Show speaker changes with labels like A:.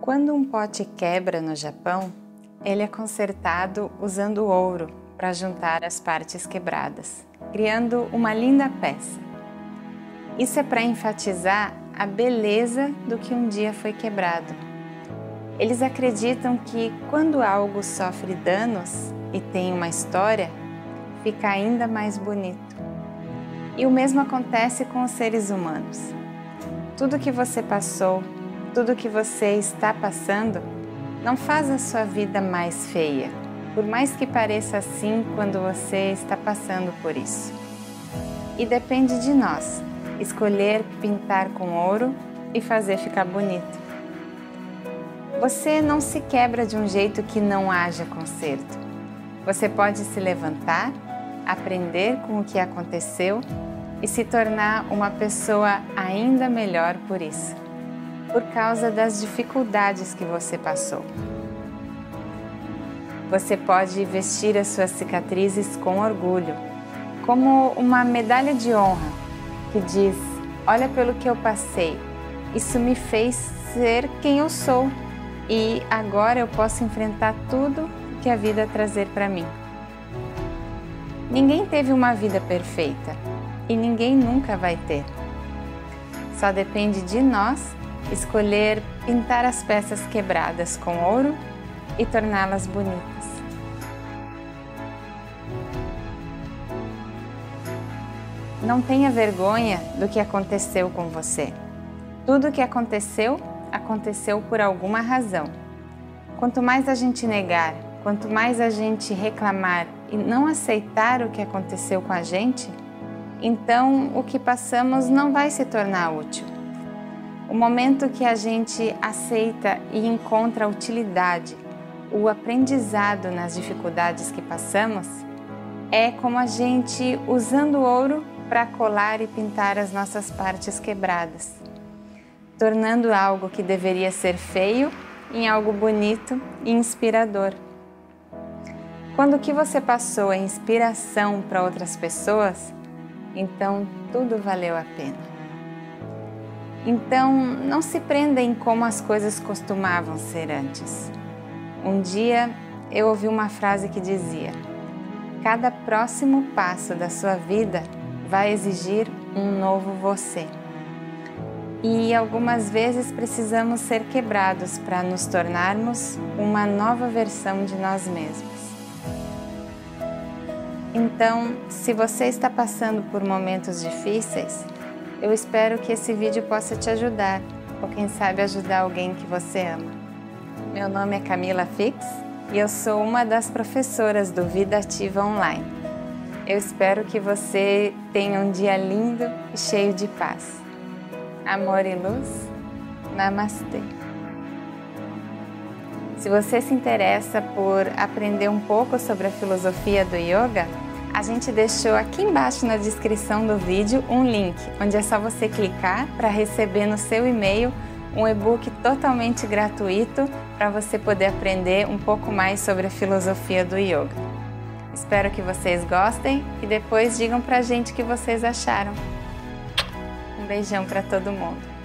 A: Quando um pote quebra no Japão, ele é consertado usando ouro para juntar as partes quebradas, criando uma linda peça. Isso é para enfatizar a beleza do que um dia foi quebrado. Eles acreditam que quando algo sofre danos e tem uma história, fica ainda mais bonito. E o mesmo acontece com os seres humanos. Tudo que você passou, tudo que você está passando, não faz a sua vida mais feia, por mais que pareça assim quando você está passando por isso. E depende de nós escolher pintar com ouro e fazer ficar bonito. Você não se quebra de um jeito que não haja conserto. Você pode se levantar, aprender com o que aconteceu e se tornar uma pessoa ainda melhor por isso, por causa das dificuldades que você passou. Você pode vestir as suas cicatrizes com orgulho, como uma medalha de honra que diz: Olha pelo que eu passei, isso me fez ser quem eu sou e agora eu posso enfrentar tudo que a vida trazer para mim. Ninguém teve uma vida perfeita e ninguém nunca vai ter. Só depende de nós escolher pintar as peças quebradas com ouro e torná-las bonitas. Não tenha vergonha do que aconteceu com você. Tudo o que aconteceu, aconteceu por alguma razão. Quanto mais a gente negar, quanto mais a gente reclamar e não aceitar o que aconteceu com a gente, então o que passamos não vai se tornar útil. O momento que a gente aceita e encontra a utilidade, o aprendizado nas dificuldades que passamos, é como a gente usando ouro para colar e pintar as nossas partes quebradas, tornando algo que deveria ser feio em algo bonito e inspirador. Quando o que você passou é inspiração para outras pessoas, então tudo valeu a pena. Então, não se prenda em como as coisas costumavam ser antes. Um dia eu ouvi uma frase que dizia: Cada próximo passo da sua vida vai exigir um novo você. E algumas vezes precisamos ser quebrados para nos tornarmos uma nova versão de nós mesmos. Então, se você está passando por momentos difíceis, eu espero que esse vídeo possa te ajudar, ou quem sabe ajudar alguém que você ama. Meu nome é Camila Fix e eu sou uma das professoras do Vida Ativa Online. Eu espero que você tenha um dia lindo e cheio de paz. Amor e luz. Namastê. Se você se interessa por aprender um pouco sobre a filosofia do yoga, a gente deixou aqui embaixo na descrição do vídeo um link onde é só você clicar para receber no seu e-mail um e-book totalmente gratuito para você poder aprender um pouco mais sobre a filosofia do yoga. Espero que vocês gostem e depois digam pra gente o que vocês acharam. Um beijão para todo mundo.